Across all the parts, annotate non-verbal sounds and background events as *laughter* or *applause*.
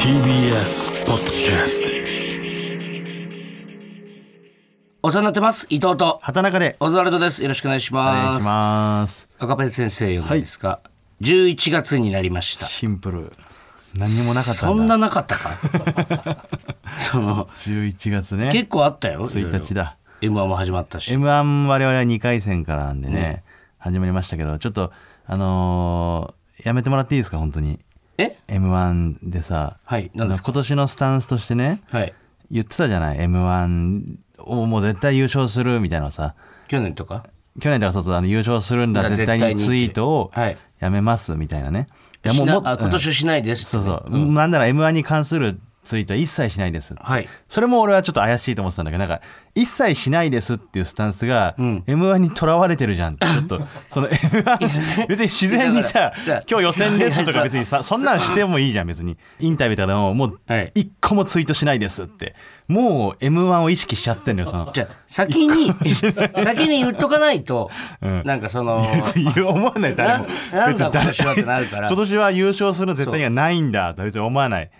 TBS ポッドキャスお世話になってます。伊藤と畑中で。オズワルドです。よろしくお願いしお願ますいします。赤ペン先生よですか、11月になりました。シンプル。何にもなかったそんななかったか？*laughs* その11月ね。結構あったよ。1日だ。m 1も始まったし。m 1我々は2回戦からなんでね、始まりましたけどちょっとあのーやめてもらっていいですか？本当にえ？M 1でさはい何ですか？今年のスタンスとしてねはい。言ってたじゃない？M 1をもう絶対優勝するみたいなのさ。去年とか？去年とかそうそうあの優勝するんだだ絶対にツイートをはい。やめますみたいなね。いやしなもあ今年はしないですそうそう、なんなら m 1に関するツイートは一切しないです。はい。それも俺はちょっと怪しいと思ってたんだけどなんか一切しないですっていうスタンスが、ん。m 1にとらわれてるじゃんってちょっとその m 1別に自然にさ今日予選ですとか別にさそんなんしてもいいじゃん別に。インタビューとかでももうはい。一個もツイートしないですって。もう m 1を意識しちゃってんのよその。じゃあ先に先に言っとかないと、うん。なんかその別に思わない誰も。なな今年はってなるから。今年は優勝するの絶対にはないんだと別に思わない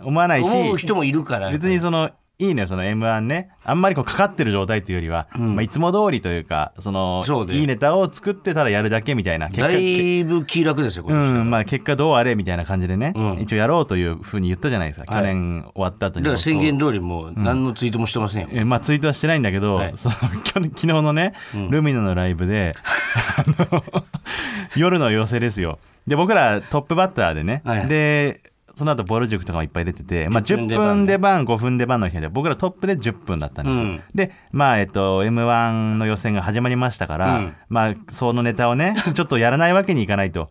思わないし思う人もいるから別にそのいいねその m 1ね。あんまりこうかかってる状態っていうよりは、まあ、いつも通りというかそのいいネタを作ってただやるだけみたいな結だ果けいぶ気楽ですようん。まあ、結果どうあれみたいな感じでね、うん。一応やろうというふうに言ったじゃないですか、はい。去年終わった後にも。だから宣言通りもう何のツイートもしてませんよ、えまあ、ツイートはしてないんだけど、はい。その昨日のね、ルミナのライブで *laughs* 夜の寄せですよ。で僕らトップバッターでね、はい。でその後ボル塾とかもいっぱい出てて、まあ、10 10分出番5分出番の日で僕らトップで10分だったんですよ、うん。でまあえっと m 1の予選が始まりましたから、うん。まあそのネタをね *laughs* ちょっとやらないわけにいかないと。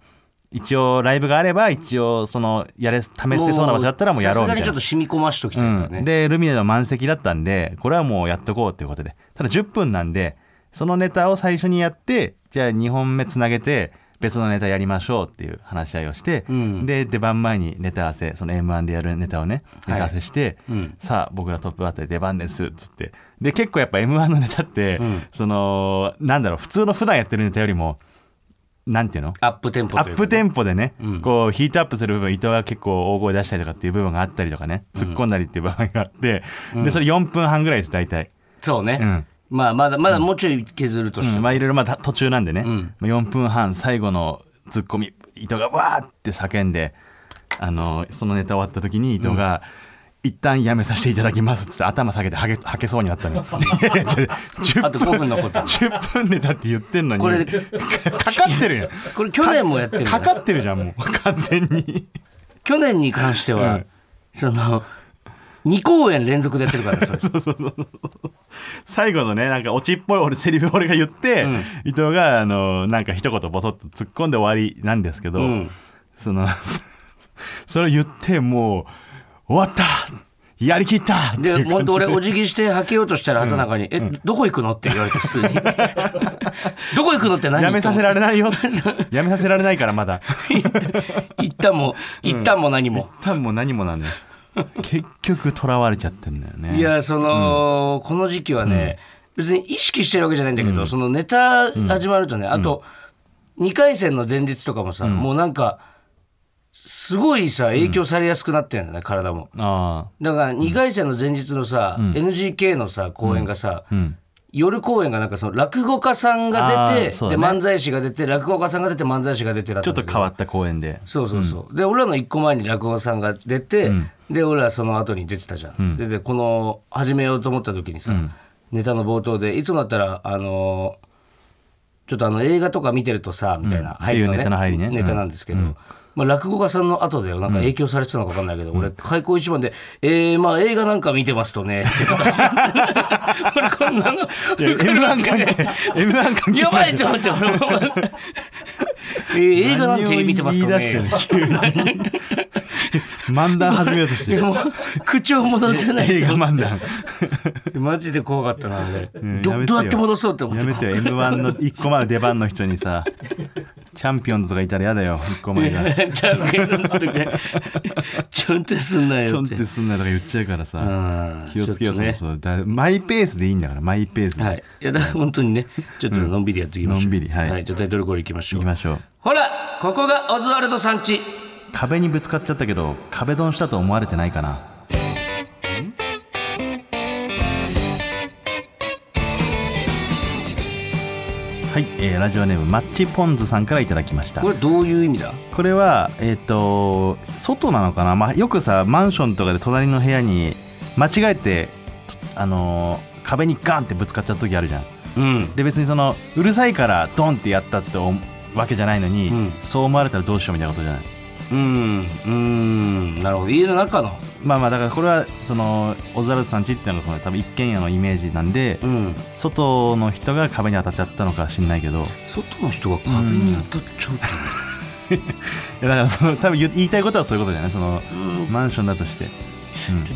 一応ライブがあれば一応そのやれ試せそうな場所だったらもうやろうみたいな。さすがにちょっと染み込ましときたいからね、うん、でルミネの満席だったんでこれはもうやっとこうっていうことで。ただ10分なんでそのネタを最初にやってじゃあ2本目つなげて別のネタやりましょうっていう話し合いをして、うん。で出番前にネタ合わせその m 1でやるネタをねネタ合わせして、うん。さあ僕らトップバッターで出番ですっつって。で結構やっぱ m 1のネタって、ん。そのなんだろう普通の普段やってるネタよりもなんていうの？アップテンポアップテンポでね、うん。こうヒートアップする部分伊藤が結構大声出したりとかっていう部分があったりとかね突っ込んだりっていう場合があって、でそれ4分半ぐらいです大体、そうね、うんまあまだまだもうちょい削るとしても、うん。まあいろいろまあ途中なんでね、ん。まあ4分半最後のツッコミ伊藤がわーって叫んであのそのネタ終わった時に伊藤が、一旦やめさせていただきますっつって頭下げてはけはけそうになったのよ。*laughs* いやいやちょ10あと5分残ってる10分ネタって言ってんのに。これかかってるやん。これ去年もやってるかかってるじゃんもう。完全に。去年に関しては、うん。その2公演連続でやってるからそれ。*laughs* 最後のねなんかオチっぽい俺セリフ俺が言って、ん。伊藤があのなんか一言ボソッと突っ込んで終わりなんですけど、うん。その *laughs* それを言ってもう終わった。やりきった。で本当俺お辞儀してはけようとしたら畑中に「えどこ行くの?」って言われて普通に「*laughs* どこ行くの?」って何？やめさせられないよ。やめさせられないからまだ。一旦も一旦も何も、一旦もう何もなんだよ *laughs* 結局とらわれちゃってんだよね。いやその、この時期はね、別に意識してるわけじゃないんだけど、そのネタ始まるとね、あと2回戦の前日とかもさ、もうなんかすごいさ影響されやすくなってるんだよね、体も。あだから2回戦の前日のさ、NGK のさ公演がさ、夜公演がなんかその落語家さんが出て、で漫才師が出て落語家さんが出て漫才師が出てだったちょっと変わった公演で。そうそうそう、で俺らの1個前に落語家さんが出て、で俺らその後に出てたじゃん、ででこの始めようと思った時にさ、ネタの冒頭でいつもだったらあのーちょっとあの映画とか見てるとさみたいな入りの、っていうネタの入りね。ネタなんですけど、まあ、落語家さんの後でなんか影響されてたのか分かんないけど、俺開口一番で「えー、まあ映画なんか見てますとね」って形 *laughs* 俺こんなの。いや M1 関係 M1 関係やばいと思って俺もえー映画なんて見てますとね。漫談始めようとして口を戻せない映画漫談マジで怖かったな俺、うんどうやって戻そうって思ってやめてよ m 1の1個前の出番の人にさチャンピオンズとかいたらやだよ1個前がチャンピオンズとかちょんってすんなちょんよっっててすんなとか言っちゃうからさうん気をつけようね。そうそうだマイペースでいいんだからマイペースで、はい。いやだから本当にねちょっとのんびりやっていきましょう、のんびりはい。じゃあタイトルコールいきましょう。行きましょう。ほらここがオズワルドさんち壁にぶつかっちゃったけど壁ドンしたと思われてないかなはい、えーラジオネームマッチポンズさんからいただきました。これどういう意味だ？これはえっ、と外なのかな、まあ、よくさマンションとかで隣の部屋に間違えてあのー壁にガンってぶつかっちゃった時あるじゃん。うん。で別にそのうるさいからドンってやったってわけじゃないのに、うん。そう思われたらどうしようみたいなことじゃない？うんうんなるほど。家の中の。まあまあだからこれはそのオズワルドさんちっていうのがその多分一軒家のイメージなんで、うん。外の人が壁に当たっちゃったのかは知んないけど。い外の人が壁に当たっちゃう。*laughs* ってやだからその多分言言いたいことはそういうことじゃない？そのうん。マンションだとして、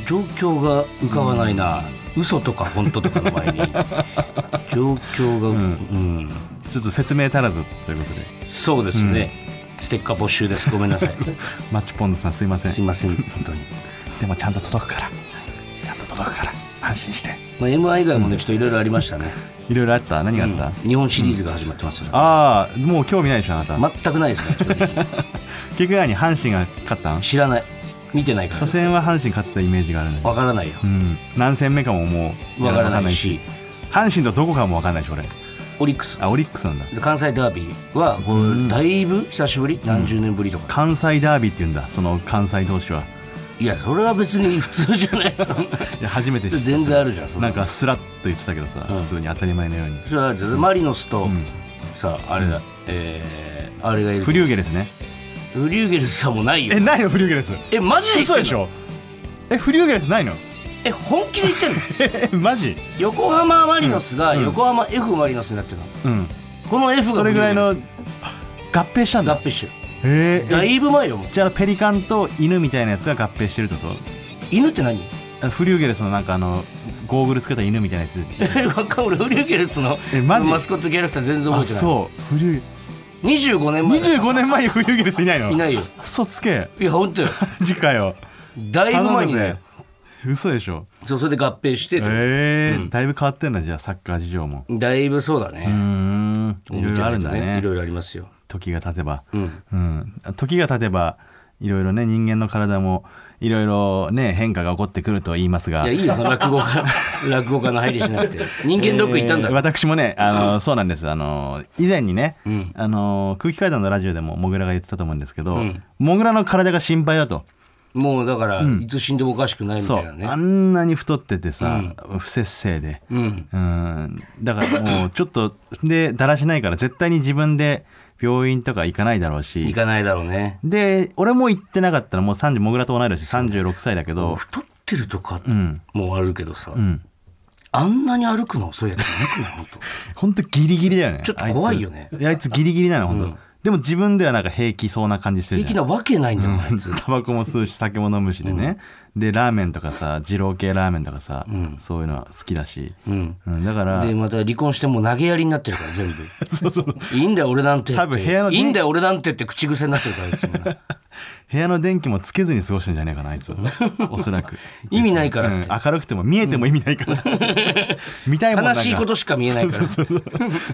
状況が浮かばないな、嘘とか本当とかの前に。*laughs* 状況が、うん。ちょっと説明足らずということで。そうですね、ステッカー募集です。ごめんなさい。*laughs* マッチポンズさんすいません。すいません本当に、*laughs* でもちゃんと届くから。ちゃんと届くから。安心して。まあ、M1 以外もねちょっといろいろありましたね、いろいろあった？何があった、うん。日本シリーズが始まってますよ、ああもう興味ないでしょあなた、全くないですね *laughs* 結局何阪神が勝ったん？知らない。見てないか初戦は阪神勝ったイメージがあるねらわからないよ。うん。何戦目かももうわからないし。阪神とどこかも分かんないし俺オリックス。あオリックスなんだ。で関西ダービーはこれだいぶ久しぶり？何十年ぶりとか、関西ダービーって言うんだ。その関西同士は。いやそれは別に普通じゃないですか。*laughs* いや初めて知った。全然あるじゃんなんかスラッと言ってたけどさ、うん。普通に当たり前のように。それはマリノスと、ん。さああれだ、えーあれがいる。フリューゲルスね。フリューゲルスさんもないよ。えないのフリューゲルス。えマジでえフリューゲルスないの？え本気で言ってんの？え *laughs* マジ？横浜マリノスが横浜 F マリノスになってるの。うん。この F がそれぐらいの合併したん合併してる。え。ーだえいぶ前よもう。じゃあペリカンと犬みたいなやつが合併してるってこ犬って何？とフリューゲルスのなんかあのゴーグルつけた犬みたいなやつ。え *laughs* わかん俺フリューゲルスのえマジ？そのマスコットキャラクター全然覚あえてない。そう。フリュ25年前だ25年前にフリューゲルスいないの？いないよ。嘘つけ。いや本当よ。マジかよだいぶ前にね嘘でしょ？そうそれで合併してと。えーだいぶ変わってんだじゃあサッカー事情も。だいぶそうだうーねん。いろいろあるんだね。いろいろありますよ。時が経てば。うん。うん。時が経てばいろいろね人間の体もいろいろね変化が起こってくると言いますが。いやいいよその落語家 *laughs* 落語家の入りしなくて。人間ドック行ったんだ。えー私もねあのそうなんです。あの以前にね、ん。あの空気階段のラジオでもモグラが言ってたと思うんですけど、ん。モグラの体が心配だともうだからいつ死んでもおかしくないみそたいうなね。あんなに太っててさ、不節制で。うん。うん。だからもうちょっとでだらしないから絶対に自分で病院とか行かないだろう行しかないだろうね。で俺も行ってなかったらもう30モグラと同い年36歳だけど。太ってるとかうんもあるけどさ。うん。あんなに歩くの？遅いやついなくない？*laughs* 本当ほんとギリギリだよね。ちょっと怖いよね。あいついやあいつギリギリなのほん。と、でも自分ではなんか平気そうな感じしてるじゃん。平気なわけないんだよあいつ。*laughs* タバコも吸うし酒も飲むしでね、でラーメンとかさ二郎系ラーメンとかさ、そういうのは好きだし、うん。うん、だからでまた離婚してもう投げやりになってるから全部。*laughs* そうそう。いいんだよ俺なんて多分部屋のいいんだよ俺なんてって口癖になってるからいつも。な *laughs* 部屋の電気もつけずに過ごしてんじゃねえかなあいつは *laughs* おそらく。意味ないからうん明るくても見えても意味ないから、見たいもんなんか。悲しいことしか見えないから。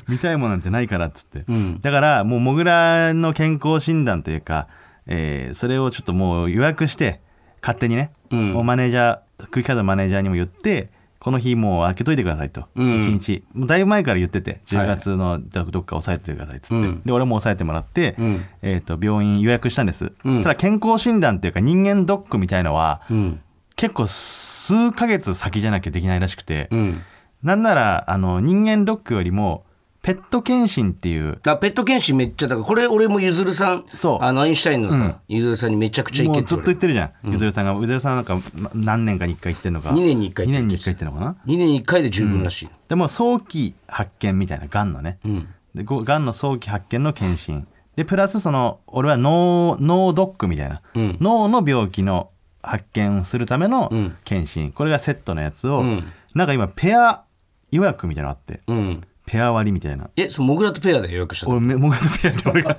見たいもんなんてないからっつって、だからもうモグラの健康診断というか、えーそれをちょっともう予約して勝手にね、ん。もうマネージャー空気階段のマネージャーにも言ってこの日もう開けといてくださいと、うん。一日。もうだいぶ前から言ってて10月のどどっか押さえててくださいっつって、うん。で俺も押さえてもらって、ん。えー、と病院予約したんです、うん。ただ健康診断っていうか人間ドックみたいのは、うん。結構数ヶ月先じゃなきゃできないらしくて、うん。なんならあの人間ドックよりもペット検診っていう。あペット検診めっちゃだからこれ俺もゆずるさんそう。あのアインシュタインのさ、ゆずるさんにめちゃくちゃ言もうずっと言ってるじゃん、ゆずるさんが。ゆずるさんなんかま何年かに1回言ってんのか。2年に1回2言ってる。年に1回言ってんのかな。2年に1回で十分らしい、でも早期発見みたいながんのね、ん。でごがんの早期発見の検診。でプラスその俺は脳脳ドックみたいな、うん。脳の病気の発見をするためのん。検診、これがセットのやつを、ん。なんか今ペア予約みたいなのあって。うんペア割りみたいな。えそのモグラとペアで予約したの？俺めモグラとペアで俺が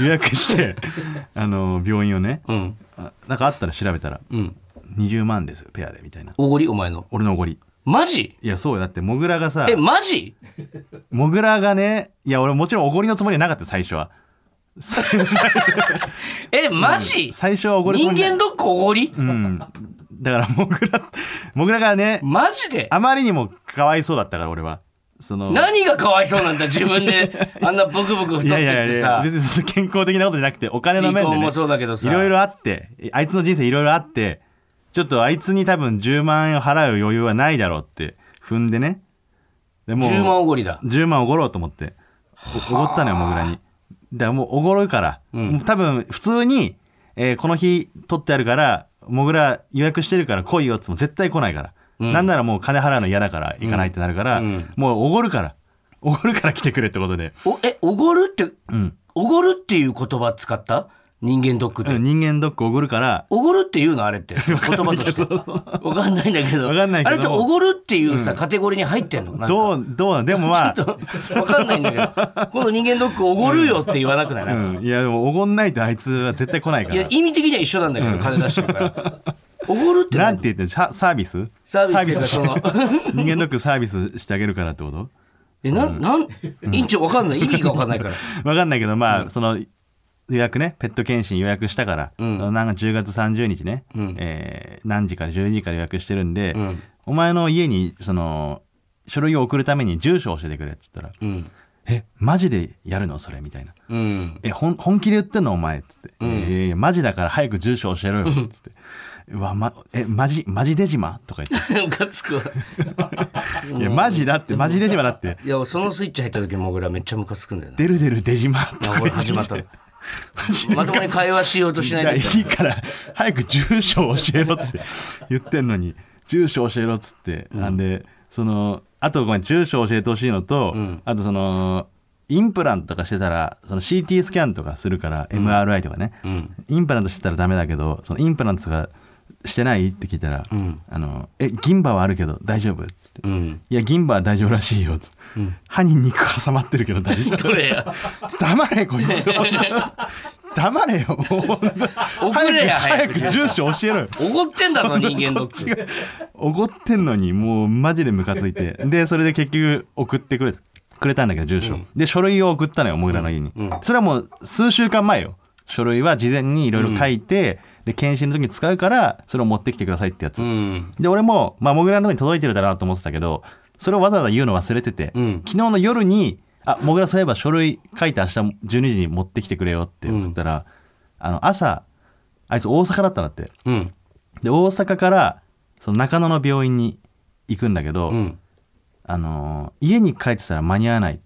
予約して *laughs* あの病院をね、うん。あなんかあったら調べたらうん。20万ですペアでみたいな。おごり？お前の。俺のおごり。マジ？いやそうよ。だってモグラがさえマジ？モグラがねいや俺もちろんおごりのつもりはなかった最初は。*laughs* えマジ？最初はおごるつ人もり間ドックおごり？うん。だからモグラモグラがねマジで？あまりにもかわいそうだったから俺はその何がかわいそうなんだ自分で。*laughs* あんなブクブク太ってってさ。別に健康的なことじゃなくてお金の面で、ね、離婚もそうだけどさ。いろいろあってあいつの人生いろいろあってちょっとあいつに多分10万円を払う余裕はないだろうって踏んでね。でもう10万おごりだ。10万おごろうと思っておおごったのよモグラに。だからもうおごるから、もう多分普通に、えーこの日取ってあるからモグラ予約してるから来いよっつも絶対来ないから、なんならもう金払うの嫌だから行かないってなるから、うん。もうおごるから。おごるから来てくれってことで、おえおごるって？うん。おごるっていう言葉使った？人間ドックって、うん人間ドックおごるから。おごるっていうのあれって？*laughs* 言葉として。わかんないんだけど。わかんないけど。あれっておごるっていうさ、カテゴリーに入ってんの？なんか。どうどうなんでもまあ。ちょっとわかんないんだけど。今度人間ドックおごるよって言わなくない、なんか。うん、いやでもおごんないとあいつは絶対来ないかいやら意味的には一緒なんだけど、金出してるからおごるって何？なんて言ってんの？ササービス。サービスその *laughs* 人間ドックサービスしてあげるからってこと？えなん。なん？委員長わかんない。意味がわかんないから。*laughs* わかんないけどまあ、その予約ね。ペット検診予約したから、ん。なんか10月30日ね、ん。えー何時から10時から予約してるんで、ん。お前の家にその書類を送るために住所を教えてくれっつったらうん「えマジでやるの？それ」みたいな。うん。え、ほん本気で言ってんの？お前っつって。えーいやマジだから早く住所教えろよっつって。うわ、ま、え、マジ、マジデジマとか言っ *laughs* ムカつくわ。て。*laughs* いや、マジだって、マジデジマだって。いやそのスイッチ入った時もぐらめっちゃムカつくんだよねデルデルデジマとあこれか言って。始まった。*laughs* まともに会話しようとしないいやでいいから、早く住所を教えろって言ってんのに、住所教えろっつって。なんで、その、あとごめん、住所教えてほしいのと、あとその、インプラントとかしてたら、その CT スキャンとかするから、MRI とかね、ん。インプラントしてたらダメだけど、そのインプラントとかしてない？って聞いたら、あの、え、銀歯はあるけど大丈夫？って。うん。いや、銀歯は大丈夫らしいよ。つって。歯に肉挟まってるけど大丈夫？黙れこいつ。*laughs* 黙れよもう。送れや早く早く住所教えろよ。おごってんだぞ人間ドック。*laughs* おごってんのにもうマジでムカついて。でそれで結局送ってくれくれたんだけど住所、で書類を送ったのよモグラの家に、それはもう数週間前よ。書類は事前にいろいろ書いて、で検診の時に使うからそれを持ってきてくださいってやつ、うん。で俺も、まあ、モグラのとこに届いてるだろうなと思ってたけどそれをわざわざ言うの忘れてて、ん。昨日の夜に「あモグラそういえば書類書いて明日12時に持ってきてくれよ」って送ったら、あの朝あいつ大阪だったんだって。うん。で大阪からその中野の病院に行くんだけど、うん。あのー家に帰ってたら間に合わない。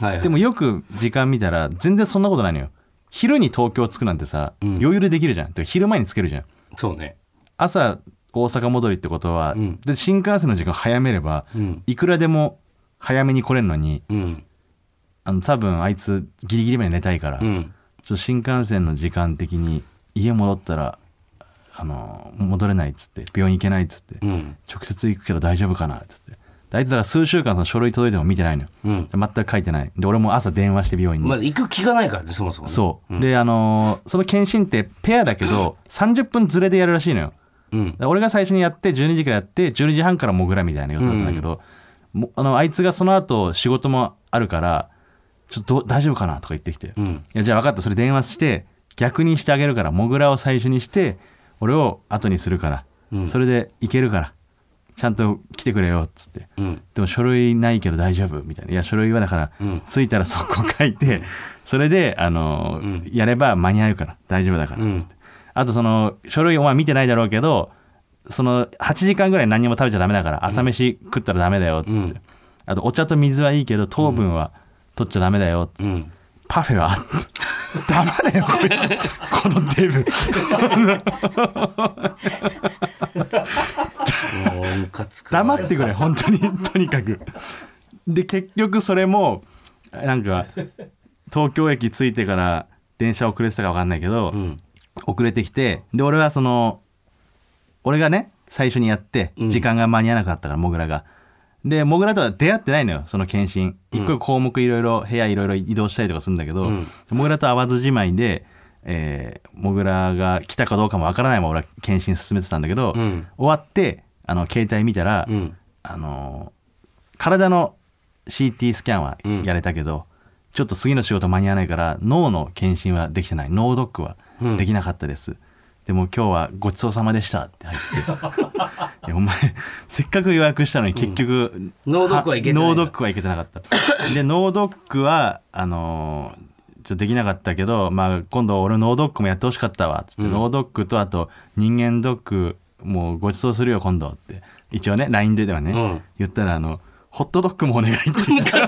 はいはい。でもよく時間見たら全然そんなことないのよ昼に東京着くなんてさ、余裕でできるじゃん。てか昼前に着けるじゃん。そうね。朝大阪戻りってことは、ん。で新幹線の時間早めれば、ん。いくらでも早めに来れるのにうん。あの多分あいつギリギリまで寝たいから、ちょっうんと新幹線の時間的に家戻ったらあの戻れないっつって病院行けないっつって、うん。直接行くけど大丈夫かなっつって。であいつが数週間その書類届いても見てないのよ、うん。全く書いてない。で俺も朝電話して病院に、まず行く気がないからねそもそもね。そう、であのーその検診ってペアだけど30分ずれでやるらしいのよ。うん。で俺が最初にやって12時からやって12時半からモグラみたいな予定だったんだけど、もあのあいつがその後仕事もあるからちょっとど大丈夫かなとか言ってきて、いん。やじゃあ分かった。それ電話して逆にしてあげるからモグラを最初にして俺を後にするから、それでいけるからちゃんと来てくれよっつって、うん。でも書類ないけど大丈夫みたいな。いや、書類はだから、着いたら速攻書いて、それで、あの、やれば間に合うから、大丈夫だから、つって。あと、その、書類お前見てないだろうけど、その、8時間ぐらい何も食べちゃダメだから、朝飯食ったらダメだよ、つって。あと、お茶と水はいいけど、糖分は取っちゃダメだよ、つって。うん。パフェは？黙れよ、こいつ。このデブ。黙ってくれ本当に。とにかく。で結局それもなんか東京駅着いてから電車遅れてたか分かんないけど、ん。遅れてきてで俺はその俺がね最初にやって時間が間に合わなかったからモグラがでモグラとは出会ってないのよその検診。一個項目いろいろ部屋いろいろ移動したりとかするんだけど、モグラと会わずじまいで、えーモグラが来たかどうかも分からないまま俺は検診進めてたんだけど、ん。終わってあの携帯見たら、うん。あの体の CT スキャンはやれたけど、ちょっと次の仕事間に合わないから脳の検診はできてない。脳ドックはできなかったです、でも今日はごちそうさまでしたって入って。*laughs* いやお前せっかく予約したのに結局、脳ドックはいけてない。んだ脳ドックはいけてなかった。で脳ドックはあのーちょっとできなかったけど、まあ、今度俺脳ドックもやってほしかったわ。っつって、脳ドックとあと人間ドックもうごちそうするよ今度って。一応ね LINE でではね、うん。言ったらあのホットドッグもお願いって。言ってこ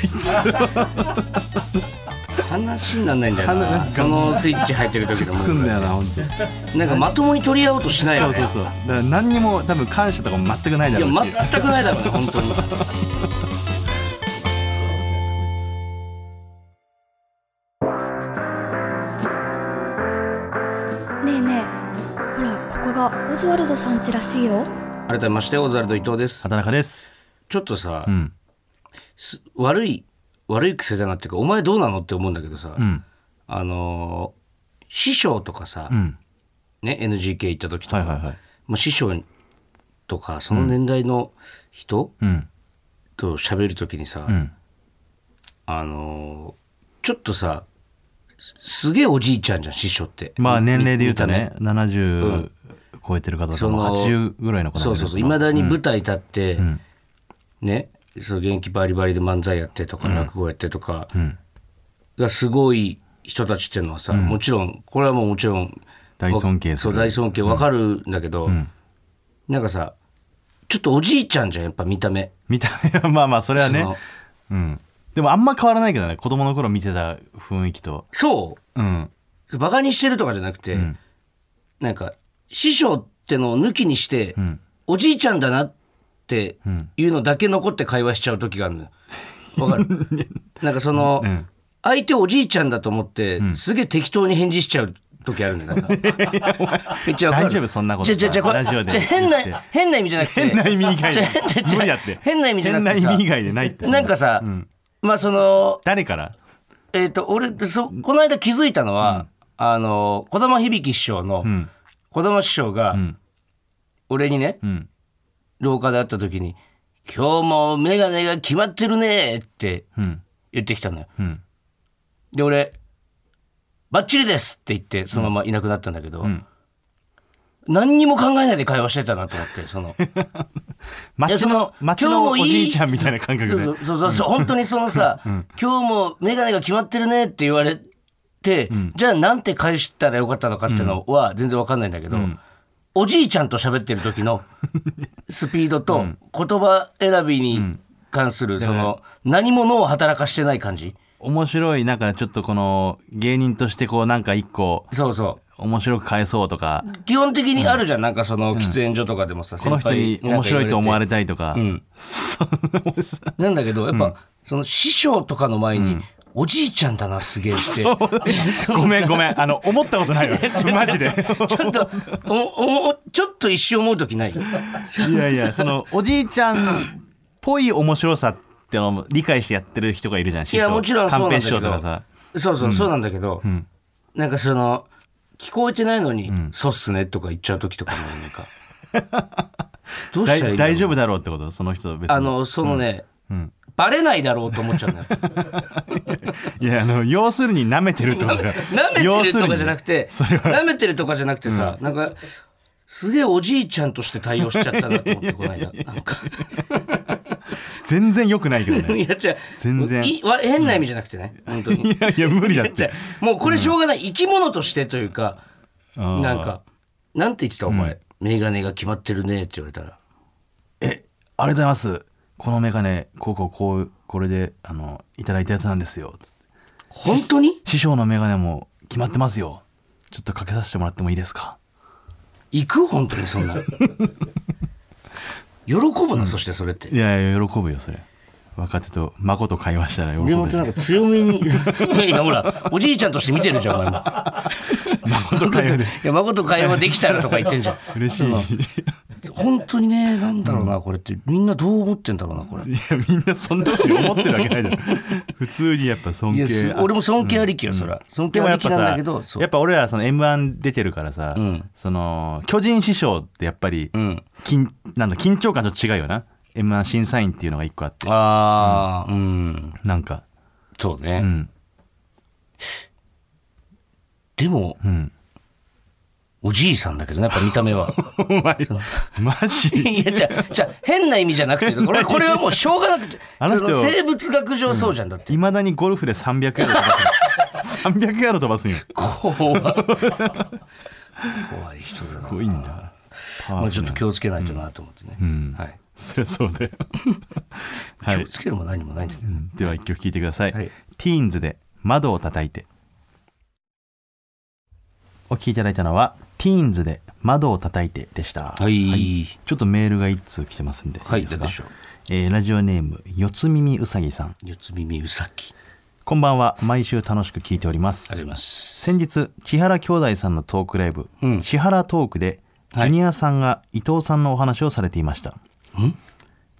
いつ話にならないんだよ話なそのスイッチ入ってる時のつくんだよな本当なんかまともに取り合おうとしないよねそうそうそう。だから何にも多分感謝とかも全くないだいやろう。し全くないだろうね本当に。ねえねえほらここがオズワルドさん家らしいよ。改めましてオズワルド伊藤です。畑中です。ちょっとさ、うん。す悪い悪い癖だなっていうかお前どうなのって思うんだけどさ、うん。あのー師匠とかさ、うん。ね NGK 行った時とか、はいはいはい。まあ、師匠とかその年代の人うん。と喋る時にさ、うん。あのーちょっとさすすげえおじいちゃんじゃん師匠って。まあ年齢で言うと見ね70超えてる方とかもその80ぐらいの方そうそうそう。い今まだに舞台立って、ん。ねそう元気バリバリで漫才やってとか、落語やってとかん。がすごい人たちっていうのはさ、もちろんこれはもうもちろん大尊敬そう大尊敬。わかるんだけど、なんかさちょっとおじいちゃんじゃんやっぱ見た目。見た目は *laughs* まあまあそれはね。うん。でもあんま変わらないけどね子供の頃見てた雰囲気と。そう。ん。うバカにしてるとかじゃなくて、ん。なんか師匠ってのを抜きにして、ん。おじいちゃんだなってん。いうのだけ残って会話しちゃう時があるのよ。わかる？*laughs* なんかその、ん。相手おじいちゃんだと思って、すげえ適当に返事しちゃう時あるんだよ *laughs* 大丈夫そんなことじゃじゃラジオで変な変な意味じゃなくて。変な意味以外で無理だって。変な意味じゃなくてさ。変な意味以外でないって。なんかさ、うん。まあその誰から？えっ、と俺そこの間気づいたのは、あの児玉響師匠のうん。児玉師匠がん。俺にね、うん廊下で会った時に「今日も眼鏡が決まってるね」ってうん。言ってきたのよ。うん。で俺「バッチリです」って言ってそのままいなくなったんだけど、ん。何にも考えないで会話してたなと思ってその。*laughs* 町その町のお今日もじいちゃんみたいな感覚で。そうそうそうそう本当にそのさ、今日も眼鏡が決まってるねって言われて、じゃあなんて返したらよかったのかっていうのは全然わかん。ないんだけど、おじいちゃんと喋ってる時の *laughs* スピードと言葉選びに関するその何も脳を働かしてない感じ？面白いなんかちょっとこの芸人としてこうなんか一個そうそう。面白く返そうとか。基本的にあるじゃん、なんかその喫煙所とかでもさ、この人に面白いと思われてたいとか。ん *laughs* なんだけどやっぱ、その師匠とかの前に、おじいちゃんだなすげえって。ごめんごめん。あの思ったことないわ。*laughs* マジで。ちょっとおおちょっと一瞬思う時ない？いやいやそのおじいちゃんっぽい面白さってのを理解してやってる人がいるじゃんいやもちろんそうなんだけど。そうそう、そうなんだけど、なんかその聞こえてないのに「そうっすね」とか言っちゃう時とかもなんか。*laughs* どうしたらいい大大丈夫だろうってこと？その人別に。あのそのね、バレないだろうと思っちゃうのよ。*laughs* いやあの要するに舐めてるとだか。ら *laughs* 舐めてるとかじゃなくてそれは。舐めてるとかじゃなくてさ、なんかすげえおじいちゃんとして対応しちゃったなと思ってこの間。なんか全然良くないけどね。*laughs* いやじゃあ全然。変な意味じゃなくてね、本当に。いやいや無理だって。あもうこれしょうがない、生き物としてというかなんかなんて言ってたお前、メガネが決まってるねって言われたら。えありがとうございますこのメガネこうこうこうこれであのいただいたやつなんですよ。つって本当に？師匠のメガネも決まってますよちょっとかけさせてもらってもいいですか行く本当にそんな喜ぶな、そしてそれっていやいや喜ぶよそれ若手と孫と会話したら喜でもなんか強めに。*laughs* いやほらおじいちゃんとして見てるじゃんお前も。*laughs* 孫と会話で。いや孫と会話できたらとか言ってんじゃん。嬉しい。本当にねなんだろうな、これって。みんなどう思ってんだろうなこれ。いやみんなそんなふうに思ってるわけないだろ。*laughs* 普通にやっぱ尊敬す俺も尊敬ありきよ、そら。尊敬ありきなんだけどやっぱ俺らその m 1出てるからさ、ん。その巨人師匠ってやっぱり、うん。緊なんだ緊張感と違うよな m 1審査員っていうのが一個あって。ああうん。なんか。そうね、うん。でもうん。おじいさんだけどねやっぱ見た目は。*laughs* お前マジ？*laughs* いやじゃあじゃあ変な意味じゃなくてこれ *laughs* これはもうしょうがなくてあの人生物学上そうじゃんだって、いまだにゴルフで300ヤード飛ばすの。300ヤード飛ばすんよ。怖い。怖い人すだな。ごいんだ。パまあ、ちょっと気をつけないとなと思ってね、ん。はい、*laughs* そりゃそうだよ。*laughs* はい。気をつけるも何もないんです。よ、うん。では一曲聴いてください、はい。ティーンズで窓を叩いて。お聴きいただいたのはティーンズで窓を叩いてでした。はい。ちょっとメールが一通来てますんではいいですか？どうでしょうえーラジオネーム四つ耳うさぎさん。四つ耳うさぎ。こんばんは。毎週楽しく聞いております。あります。先日千原兄弟さんのトークライブ、うん。千原トークでジはいュニアさんが伊藤さんのお話をされていました、ん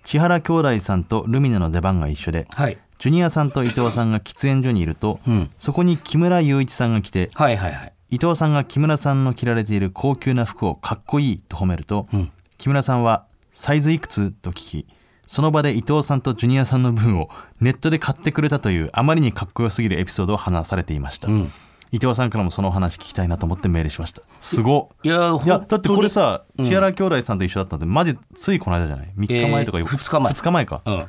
千原兄弟さんとルミネの出番が一緒ではい。ジュニアさんと伊藤さんが喫煙所にいると、うん。そこに木村雄一さんが来てはいはいはい。伊藤さんが木村さんの着られている高級な服をかっこいいと褒めると、ん。木村さんは「サイズいくつ?」と聞きその場で伊藤さんとジュニアさんの分をネットで買ってくれたというあまりにかっこよすぎるエピソードを話されていました、ん伊藤さんからもそのお話聞きたいなと思ってメールしました。すごっ。いやいやだってこれさ千原兄弟さんと一緒だったんでマジついこの間じゃない？3日前とかえー二日前2日前か。うん。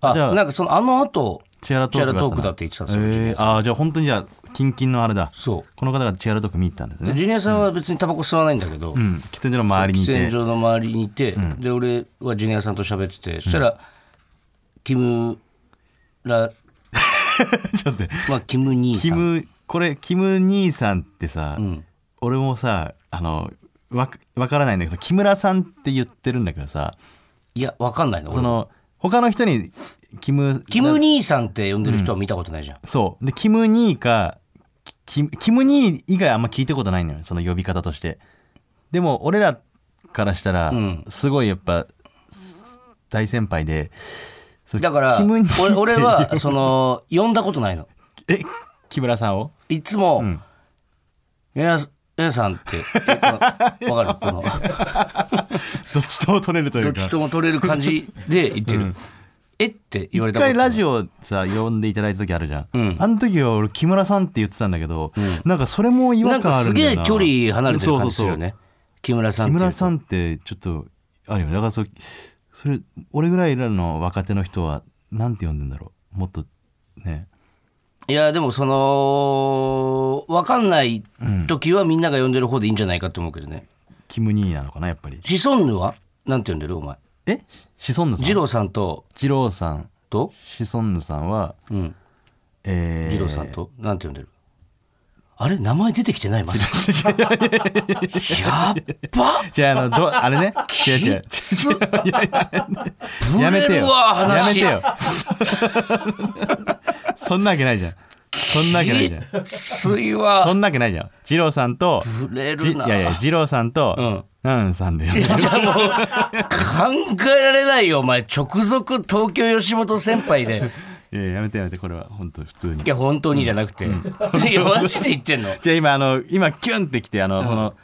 あじゃあなんかそのあの後千原トークがあったな千原トークだって言ってたんですよえー、あーじゃあ本当にじゃあキンキンのあれだ。そこの方が千原トーク見に行ったんですね。うジュニアさんは別にタバコ吸わないんだけど、うん。喫煙所の周りにい喫煙て所の周りにいて、で俺はジュニアさんと喋っててそしたら、キムラ *laughs* ちょっとまあキム兄さん。キムこれキム兄さんってさ、ん。俺もさあのわわからないんだけど木村さんって言ってるんだけどさいやわかんないの俺その他の人にキムキム兄さんって呼んでる人は見たことないじゃん、そう。でキム兄かキキム兄以外あんま聞いたことないのよその呼び方として。でも俺らからしたら、ん。すごいやっぱす大先輩でだからキム兄って俺俺はその呼んだことないの。*laughs* え木村さんを？いつもん「ややさん」ってわかる？この。*laughs* どっちとも取れるといどっうかちとも取れる感じで言ってる、えって言われ一たこと。回ラジオさ呼んでいただいた時あるじゃん、うん。あの時は俺木村さんって言ってたんだけど、なんかそれも違和なんかす感あるんだよな。げえ距離離れてる感じするよね。木村さん木村さんってちょっとあるよね。だからそそれ俺ぐらいらの若手の人はなんて呼んでんだろう。もっとねいやでもその分かんない時はみんなが呼んでる方でいいんじゃないかと思うけどね。キム兄なのかなやっぱり。シソンヌは？なんて呼んでるお前。え？シソンヌさん？二郎さんと？二郎さん。と？シソンヌさんはうん。えー、二郎さんと？なんて呼んでる？あれ名前出てきてないまさか。やっば。じゃああのどあれね。違 *laughs* う違う。つ *laughs* やめてよ。やめ話てよ。*laughs* そんなわけないじゃん。そんなわけないじゃん。そんなわけないじゃん。二郎さんといるな。やいや二郎さんと、うん。ナンさんで呼んでるじゃあもう考えられないよお前。直属東京吉本先輩でいややめてやめてこれは本当普通に。いや本当にじゃなくて、*laughs* いやマジで言ってんの。*laughs* じゃあ今あの今キュンってきてあの、この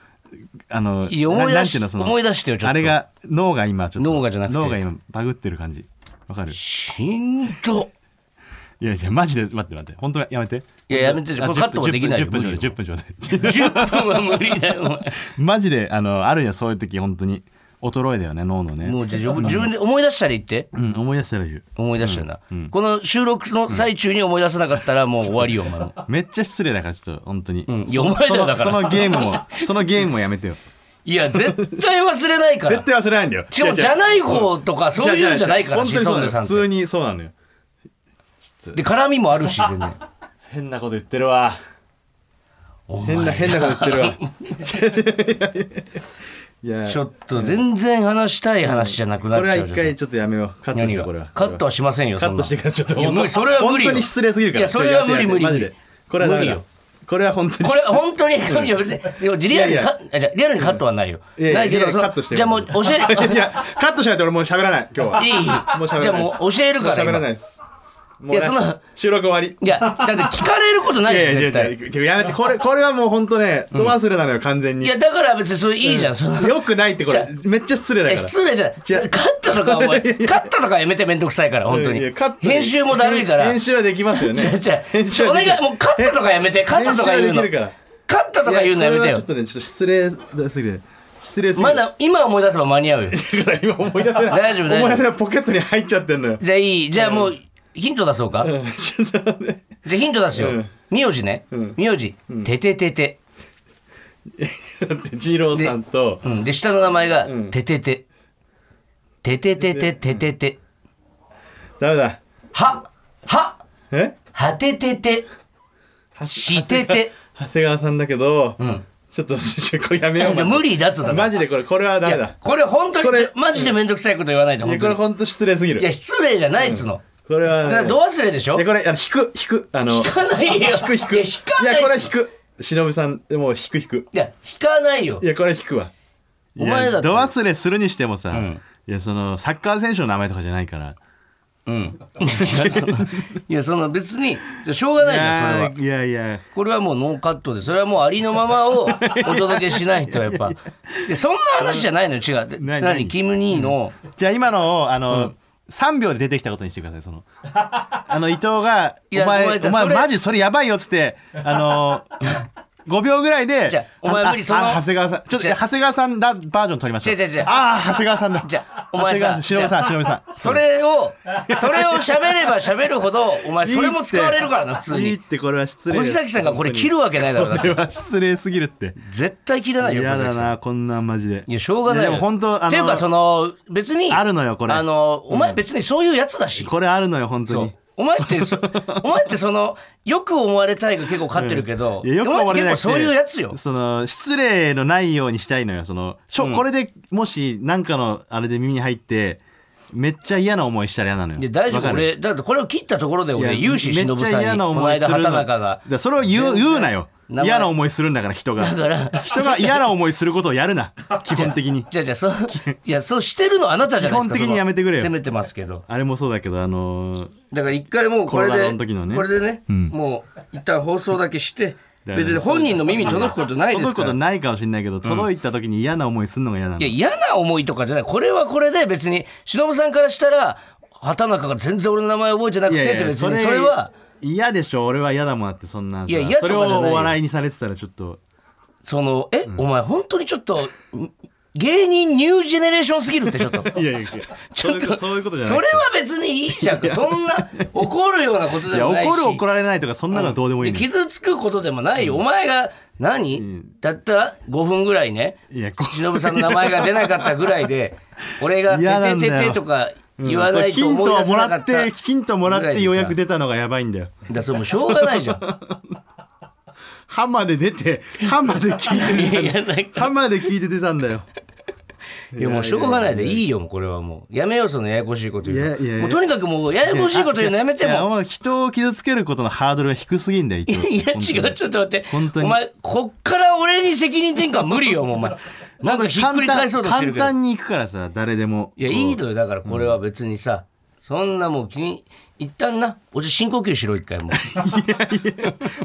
あのいや思い出していうのその思い出してよちょっと。あれが脳が今ちょっと。脳がじゃなくて。脳が今バグってる感じ。わかる？しんど。*laughs* いやいやマジで待って待って。本当にやめて。いややめてこれカットはできないよ10分無理よ。10分ちょうだい。10分は無理だよマジであのあるよそういう時本当に衰えだよね脳のね。もうじゃあ自分で思い出したら言って。うん思い出したら言う思い出したよな、この収録の最中に思い出さなかったらもう終わりよお前も。*laughs* めっちゃ失礼だからちょっと本当に、ん。いやそお前だよだから。そのそのゲームもそのゲームもやめてよ。いや絶対忘れないから。絶対忘れないんだよ。しかもじゃない方とかそういうんじゃないから本当にそうなのシソンヌさん普通にそうなのよ。で絡みもあるし全然。*laughs* 変なこと言ってるわ。変な変なこと言ってるわ。いや。ちょっと全然話したい話じゃなくなっこれは一回ちょっとやめよう。カットし何が？てこれは。カットはしませんよカットしてからちょっと。いや無理それは無理よ。本当に失礼すぎるから。いやそれは無理無理マジで。これはダメだ。無理よ。これは本当にこれ本当にいや別に。でもリアルに *laughs* リアルにカットはないよ。いやいやないけどそのいやカットしてじゃあもう教え *laughs* いやカットしないと俺もう喋らない今日は。いい。もう喋らないじゃあもう教えるから喋ら今ないですもういやその収録終わり。いやだって聞かれることないしいやいや絶対。違う違うやめてこれこれはもう本当ね飛ばすれなのよ完全にいやだから別にそれいいじゃん、そのよくないってこれじめっちゃ失礼だえから失礼じゃない違うカットとかお前カットとかやめてめんどくさいから本当にいやカットで編集もだるいから編集はできますよねお願いもうカットとかやめてカットとか言うの編集はできるからカットとか言うのやめてよいこれはちょっとねちょっと失礼すぎる失礼すぎるまだ今思い出せば間に合うよだから今思い出せない大丈夫大丈夫思い出せないポケットに入っちゃってんのよじゃあいいじゃあもうヒント出そうか、うん、ちょっと待ってじゃあヒント出すよ。名字ね。名字。てててて。だって次郎さんと。うん。で、下の名前が、ててて。ててててててて。ダメだ。は、は、え？はててて。してて。長谷川さんだけど、うん。ちょっと、これやめよう。無理だっつだマジでこれ、これはダメだ。これ本当に、マジでめんどくさいこと言わないで、いや、これ本当失礼すぎる。いや、失礼じゃないっつの。これは、だから度忘れでしょ？いやこれあの引く引くあの引引かないよ。引く引く。いやこれは引く。忍さんでも引く引く。いや引かないよ。いやこれ引くわ。お前だって。いや度忘れするにしてもさ、ん。いやそのサッカー選手の名前とかじゃないから。うん。いやその別にしょうがないじゃんそれは。いやいや。これはもうノーカットでそれはもうありのままをお届けしないとやっぱ。でそんな話じゃないのよ違う。で何何？キム・ニーの。じゃあ今のをあの、3秒で出てきたことにしてくださいその。*laughs* あの伊藤が「いやお前お前マジそれやばいよ」っつってあの *laughs* 5秒ぐらいでじゃあお前無理その長谷川さんちょっと長谷川さんだバージョン取りましょう。違う違う違うあ。あ長谷川さんだ。じゃあお前さ長谷川さん忍さん忍さん。それをそれを喋れば喋るほどお前それも使われるからな普通いいっにてこれは失礼小崎さんがこれ切るわけないだろこれは失礼すぎるって。絶対切らないよ嫌だなこんなんマジで。いやしょうがないよ。でも本当っていうかその別にあるのよこれ。あのお前別にそういうやつだし、これあるのよ本当にお前ってそ *laughs* お前ってそのよく思われたいが結構勝ってるけど、いやよく思われなくてお前って結構そういうやつよ。その失礼のないようにしたいのよ。そのしょ、これでもし何かのあれで耳に入ってめっちゃ嫌な思いしたら嫌なのよ。大丈夫。俺だってこれを切ったところで俺有志忍めっちゃさんに。こ嫌なの間畑中が。それを言う言うなよ嫌な思いするんだから人が。だから。人が嫌な思いすることをやるな。*laughs* 基本的に。じゃあじゃあそういやそうしてるのあなたじゃないですか基本的にやめてくれよ。責めてますけど。あれもそうだけどあのーだから一回もうこれでの時のね。これでね、ん。もう一旦放送だけして別に本人の耳に届くことないで届くことすからないかもしれないけど届いた時に嫌な思いするのが嫌なの。いや嫌な思いとかじゃない。これはこれで別に忍さんからしたら畑中が全然俺の名前覚えてなくてって別にそれは嫌でしょ？俺は嫌だもんだってそんないや嫌とそれかじゃないお笑いにされてたらちょっと。そのえ、お前本当にちょっとん芸人ニュージェネレーションすぎるってちょっと。*laughs* いやいやいや。ちょっとそういうことじゃそれないは別にいいじゃん。そんな怒るようなこといやでもないし。怒る怒られないとかそんなのはどうでもいいので傷つくことでもない。よ、お前が何、たった5分ぐらいね。いやこ忍さんの名前が出なかったぐらいで俺が「て嫌なんだよ。ててて」とか言わないとヒント思い出せをもらってヒントもらってようやく出たのがやばいんだよ。だそれもうしょうがないじゃん。*laughs* 歯まで出て歯まで聞いてい出歯まで聞いて出たんだよいやもうしょうがないでいいよもうこれはもう。やめようそのややこしいこと言うの。いやいや。いやもうとにかくもうややこしいこと言うのやめていやも人を傷つけることのハードルが低すぎんだよいや違うちょっと待って。本当に。お前こっから俺に責任転嫁無理よもうお前。*laughs* なんかひっくり返そうとしてるけど。簡単に行くからさ誰でも。いやいいのよ。だからこれは別にさ、そんなもう気に一旦なおじ深呼吸しろ一回も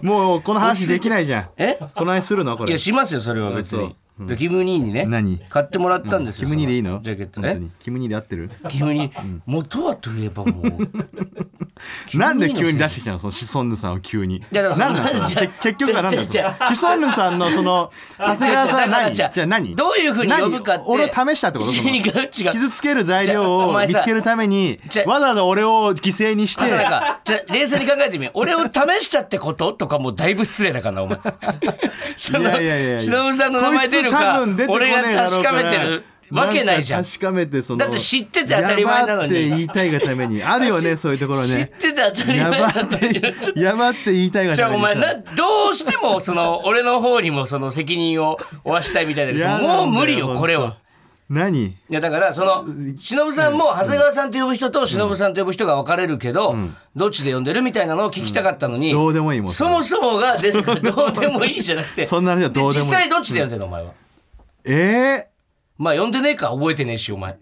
う。*laughs* もうこの話できないじゃん。え？この話するの？これ。いやしますよそれは別にそう、でキム・ニーにね何？買ってもらったんですよ、キムニーでいいの？そジャケットね。キムニーで合ってる？キムニー、もうとはといえばもう *laughs* なんで急に出ししてきたの？そのシソンヌさんを急に。やだからなんなんその？じゃあけ結局は何だよじゃあじゃあシソンヌさんのその長谷川さんは何？じゃあ何？どういうふうに呼ぶかって。何？俺を試したってこと？傷つける材料を見つけるためにわざわざ俺を犠牲にして。じゃあ冷静に考えてみ俺を試したってこととかもうだいぶ失礼だからなお前。*laughs* いやいやいや忍 *laughs* さんの名前出るこいつ多か俺が確かめてるわけないじゃん。か確かめてそのだって知ってて当たり前なのに。って言いたいがために。あるよね *laughs* そういうところ知っねてて当たり前なんだってよやばって言いたいがじゃあお前などうしてもその俺の方にもその責任を負わしたいみたいだもう無理よこれは。何？いやだからその忍さんも長谷川さんと呼ぶ人と忍さんと呼ぶ人が分かれるけど、どっちで呼んでるみたいなのを聞きたかったのに、どうでもいいもんそもそもが出てくるどうでもいいじゃなくて。*laughs* そんな話はどうでもいい。実際どっちで呼んでんのお前は？えまあ呼んでねえか覚えてねえしお前。ー、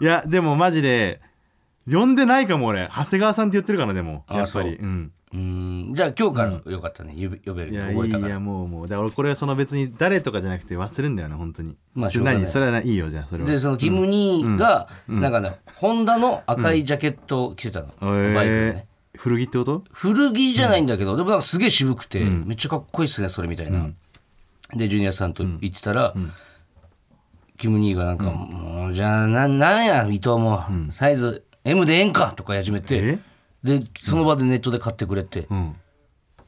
*laughs* いやでもマジで呼んでないかも俺。長谷川さんって言ってるからでもあやっぱり。うんうん。じゃあ今日からよかったね。呼べ呼べる。いやい覚えたから。いやもうもう。だから俺これはその別に誰とかじゃなくて忘れるんだよね本当に。まあしょうがない。何それはない。いよじゃあそれは。でそのキム・ニーがなんかねホンダの赤いジャケットを着てたの、えー。バイクでね。古着ってこと？古着じゃないんだけど、でもなんかすげえ渋くて、めっちゃかっこいいっすねそれみたいな、でジュニアさんと言ってたら、キム・ニーがなんか「もうじゃあななんや伊藤も、サイズ M でええんか」とか言い始めてでその場でネットで買ってくれて、ん。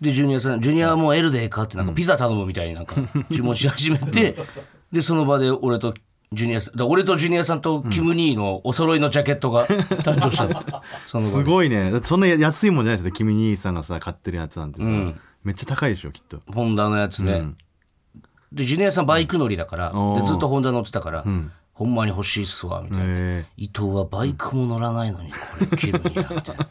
でジュニアさん「ジュニアはもう L でええか?」ってなんかピザ頼むみたいになんか注文し始めて。*laughs* でその場で俺とジュニアさん俺とジュニアさんとキム・ニーのお揃いのジャケットが *laughs* 誕生した。のその場すごいね。だってそんな安いもんじゃないですよ君兄さんがさ買ってるやつなんてさ、めっちゃ高いでしょきっと。ホンダのやつで、でジュニアさんバイク乗りだから、でずっとホンダ乗ってたから、ほんまに欲しいっすわみたいな、へ伊藤はバイクも乗らないのにこれ着るんやみたいな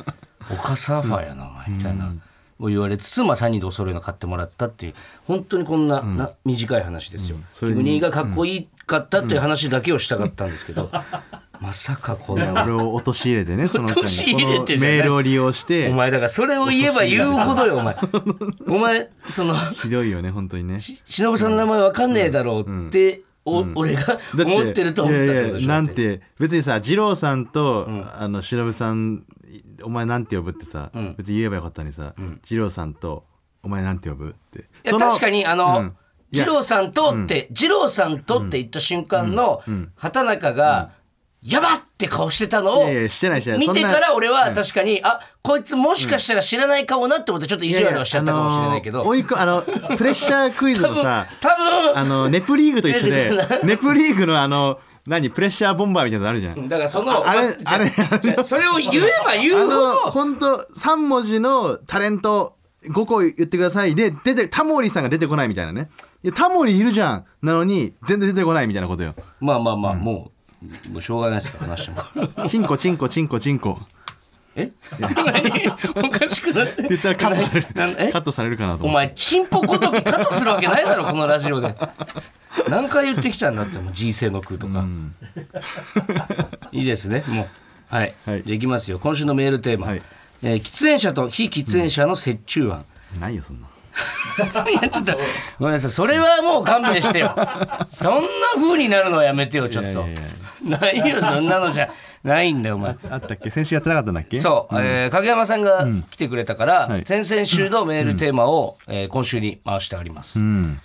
岡サーファーやなみたいな、を言われつつ、まあ、3人でお揃いの買ってもらったっていう本当にこんな,、な短い話ですよ、それに。キムニーがかっこいいかったっていう話だけをしたかったんですけど、*laughs* まさかこんな俺を陥れてねその陥れてメールを利用して。お前だからそれを言えば言うほどよお前。お *laughs* 前そのひどいよね本当にね。忍さんの名前わかんねえだろうって、お俺が思ってると思ってたってことでしょなんて別にさ二郎さんと、あの忍さんお前なんて呼ぶってさ、別に言えばよかったのにさ、二郎さんとお前なんて呼ぶって。いやその確かにあの、うん。いや二郎さんとって、二郎さんとって言った瞬間の、畑中が、やばって顔してたのをいやいやしてないしてない。見てから俺は確かに、あこいつもしかしたら知らないかもなって思ってちょっと意地悪をしちゃったかもしれないけど、あのー追いこあのプレッシャークイズのさ多分あのネプリーグと一緒でいやネプリーグのあの何プレッシャーボンバーみたいなのあるじゃん。だからそのああれあれそれを言えば言うほど本当三文字のタレント5個言ってください。で出てタモリさんが出てこないみたいなね。いやタモリいるじゃん。なのに全然出てこないみたいなことよ。まあまあまあ、もうもうしょうがないですから話しても。*laughs* チンコチンコチンコチンコえ？何 *laughs* おかしくなって。って言ったらカットされる。カットされるかなとお前チンポごときカットするわけないだろこのラジオで。何回言ってきたんだってもう人生の空とか、いいですねもう。はい、はい。じゃあいきますよ。今週のメールテーマ、はい。えー喫煙者と非喫煙者の折衷案、ないよそんな。*laughs* いやちょっとごめんなさい。それはもう勘弁してよ。そんな風になるのはやめてよちょっと *laughs* ないよそんなのじゃないんだよお前。あったっけ？先週やってなかったんだっけ？そう、えー影山さんが来てくれたから、はい。先々週のメールテーマを、えー今週に回してあります、うん。ね。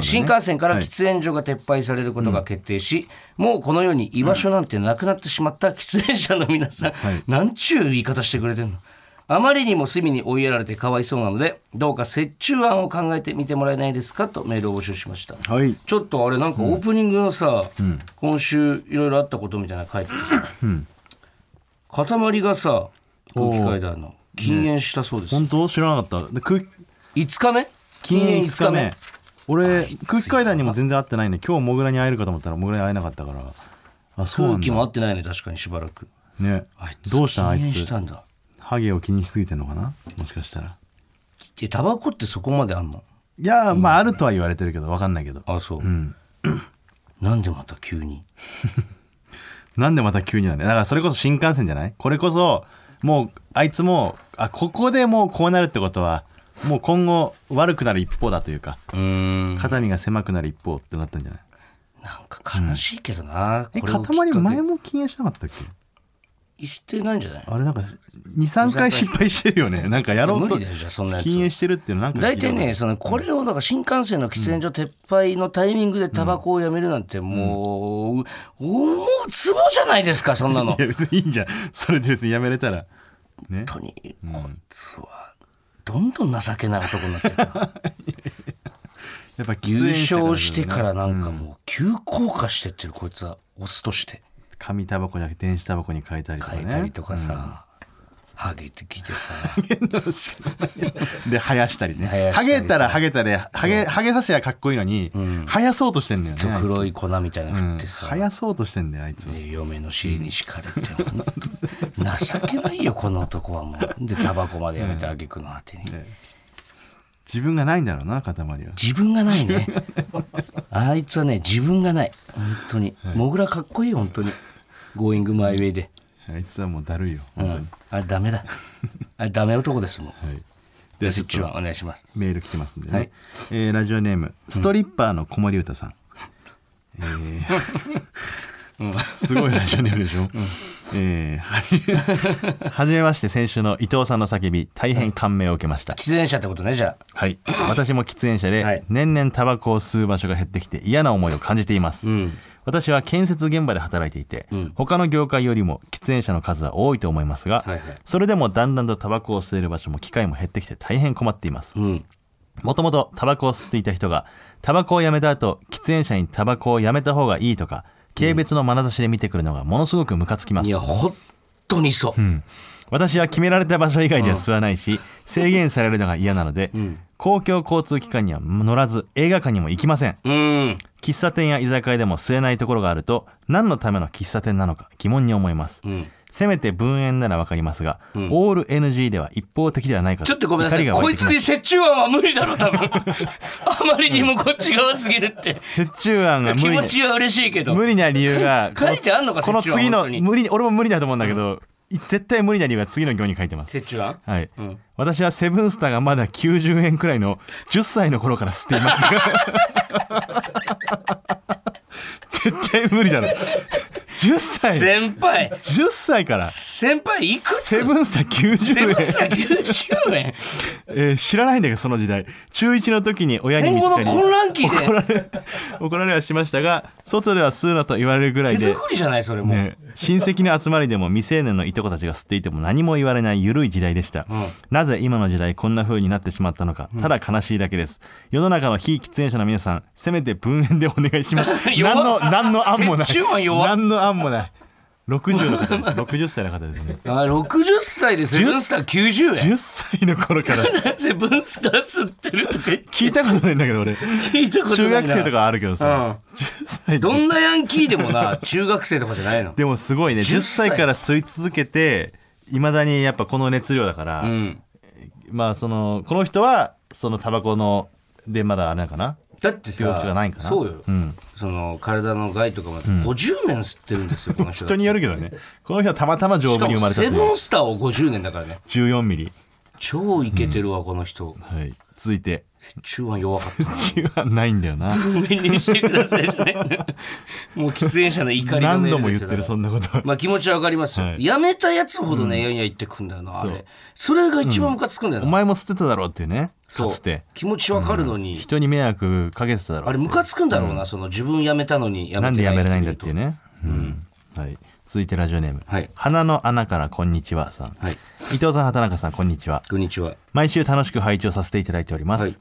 新幹線からはい。喫煙所が撤廃されることが決定し、もうこの世に居場所なんてなくなってしまった喫煙者の皆さん、はい。なんちゅう言い方してくれてんの？あまりにも隅に追いやられてかわいそうなのでどうか折衷案を考えてみてもらえないですかとメールを募集しました。はい。ちょっとあれなんかオープニングのさ、今週いろいろあったことみたいなの書いててさ、塊がさ空気階段の禁煙したそうです、本当？知らなかった。で空5日目？禁煙5日目。俺空気階段にも全然会ってないね今日モグラに会えるかと思ったらモグラに会えなかったから。あそう空気も合ってないね確かにしばらく。ね。どうしたんあい禁煙しつたんだハゲを気にしすぎてんのかな？もしかしたら。えタバコってそこまであんの？いやまああるとは言われてるけど分かんないけど。あそう、ん。*coughs* なんでまた急に？*laughs* なんでまた急になんだよ。だからそれこそ新幹線じゃない？これこそもうあいつもあここでもうこうなるってことはもう今後悪くなる一方だというかうーん。肩身が狭くなる一方ってなったんじゃない？なんか悲しいけどな、えこれをきっかけ。塊前も禁煙しなかったっけ？してないんじゃない？あれなんか23回失敗してるよね。*laughs* なんかやろうと禁煙してるっていうのなんか大体ねそのこれをなんか新幹線の喫煙所撤廃のタイミングでタバコをやめるなんてもう、思うツボじゃないですかそんなの。いや別にいいんじゃん。それで別にやめれたら。ね。本当にこいつはどんどん情けない男になってるな。*laughs* やっぱ喫優勝してからねなんかもう急降下してってるこいつは。オスとして紙タバコじゃなくて電子タバコに変えたりとかね。変えたりとかさ、ハゲてきてさ。*laughs* で生やしたりね。ハゲたらハゲたでハゲハゲさせやかっこいいのに、生やそうとしてんだよね黒い粉みたいなってさ、生やそうとしてんだよあいつ嫁の尻に敷かれて、*laughs* 情けないよこの男はもう。でタバコまでやめてあげくの果てに、自分がないんだろうな塊は。自分がないね。*laughs* あいつはね自分がない。本当に、モグラかっこいいよ本当に「ゴーイングマイウェイであいつはもうだるいよ。本当に、うん、あれダメだ。あれダメ男ですもん。はい。でははお願いします。メール来てますんでね、はい。えーラジオネームストリッパーの子守歌さん、えーすごいラジオネームでしょ、えーはじめまして先週の伊藤さんの叫び大変感銘を受けました、喫煙者ってことねじゃはい。私も喫煙者で、はい。年々タバコを吸う場所が減ってきて嫌な思いを感じています、あうん私は建設現場で働いていて、うん。他の業界よりも喫煙者の数は多いと思いますが、はいはい。それでもだんだんとタバコを吸える場所も機会も減ってきて大変困っています。うん。もともとタバコを吸っていた人がタバコをやめた後喫煙者にタバコをやめた方がいいとか軽蔑の眼差しで見てくるのがものすごくムカつきます、いや本当にそう、私は決められた場所以外では吸わないし、制限されるのが嫌なので、ん公共交通機関には乗らず映画館にも行きません。うん。喫茶店や居酒屋でも吸えないところがあると何のための喫茶店なのか疑問に思います、うん。せめて分煙ならわかりますが、オール NG では一方的ではないかとちょっとごめんなさい。こいつに折衷案は無理だろ多分。*laughs* あまりにもこっち側すぎるって。折衷案が気無理持ちは嬉しいけど。無理な理由が *laughs* 書いてあんのかこの次の無理俺も無理だと思うんだけど、絶対無理な理由が次の行に書いてます。折衷案はい、ん。私はセブンスターがまだ90円くらいの10歳の頃から吸っています。*laughs* 絶対無理だろ10歳。先輩。10歳から。先輩いくつ？セブンスター90円。セブンスター90円。えー知らないんだけどその時代。中1の時に親に戦後の混乱期で。怒られ怒られはしましたが外では吸うなと言われるぐらいで。手作りじゃないそれもう、ね、親戚の集まりでも未成年のいとこたちが吸っていても何も言われない緩い時代でした、なぜ今の時代こんな風になってしまったのか。ただ悲しいだけです。世の中の非喫煙者の皆さんせめて分煙でお願いします。*laughs* 弱何の何の案もない。*laughs* 何の案もない60の方です。*laughs* 60歳の方ですね。あ60歳でセブンスター90円。10歳の頃から。*laughs* セブンスター吸ってるとか聞いたことないんだけど俺。聞いたことないな。中学生とかはあるけどさ、うん。10歳どんなヤンキーでもな中学生とかじゃないの。でもすごいね。10 10歳から吸い続けていまだにやっぱこの熱量だから、うん。まあそのこの人はそのタバコのでまだあれなのかなだってさ病気がないんかな。そうよ、ん。その体の害とかも50年吸ってるんですよ、この人人によるけどね。この人はたまたま丈夫に生まれたとセブンスターを50年だからね。14ミリ。超イケてるわ、この人。はい。続いて。中腕弱かったな。中はないんだよな。ごめんにしてくださいじゃない。*laughs* もう喫煙者の怒りの何度も言ってるそんなこと。まあ気持ちはわかりますよ、はい。やめたやつほどね、やん。や言ってくんだよなあれ。それが一番ムカつくんだよな、お前も吸ってただろうってねかつて。気持ちわかるのに、人に迷惑かけてただろうあれムカつくんだろうな、その自分辞めたのに辞めてなんでやめれないんだっていうね、うん。はい、続いてラジオネーム、はい。花の穴からこんにちはさん、とはい。伊藤さん畑中さんこんにちは。こんにちは。毎週楽しく拝聴させていただいております、はい。